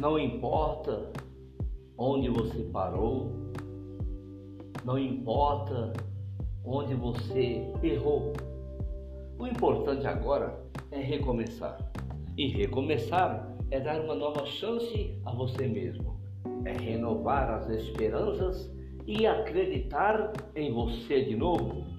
Não importa onde você parou, não importa onde você errou. O importante agora é recomeçar. E recomeçar é dar uma nova chance a você mesmo. É renovar as esperanças e acreditar em você de novo.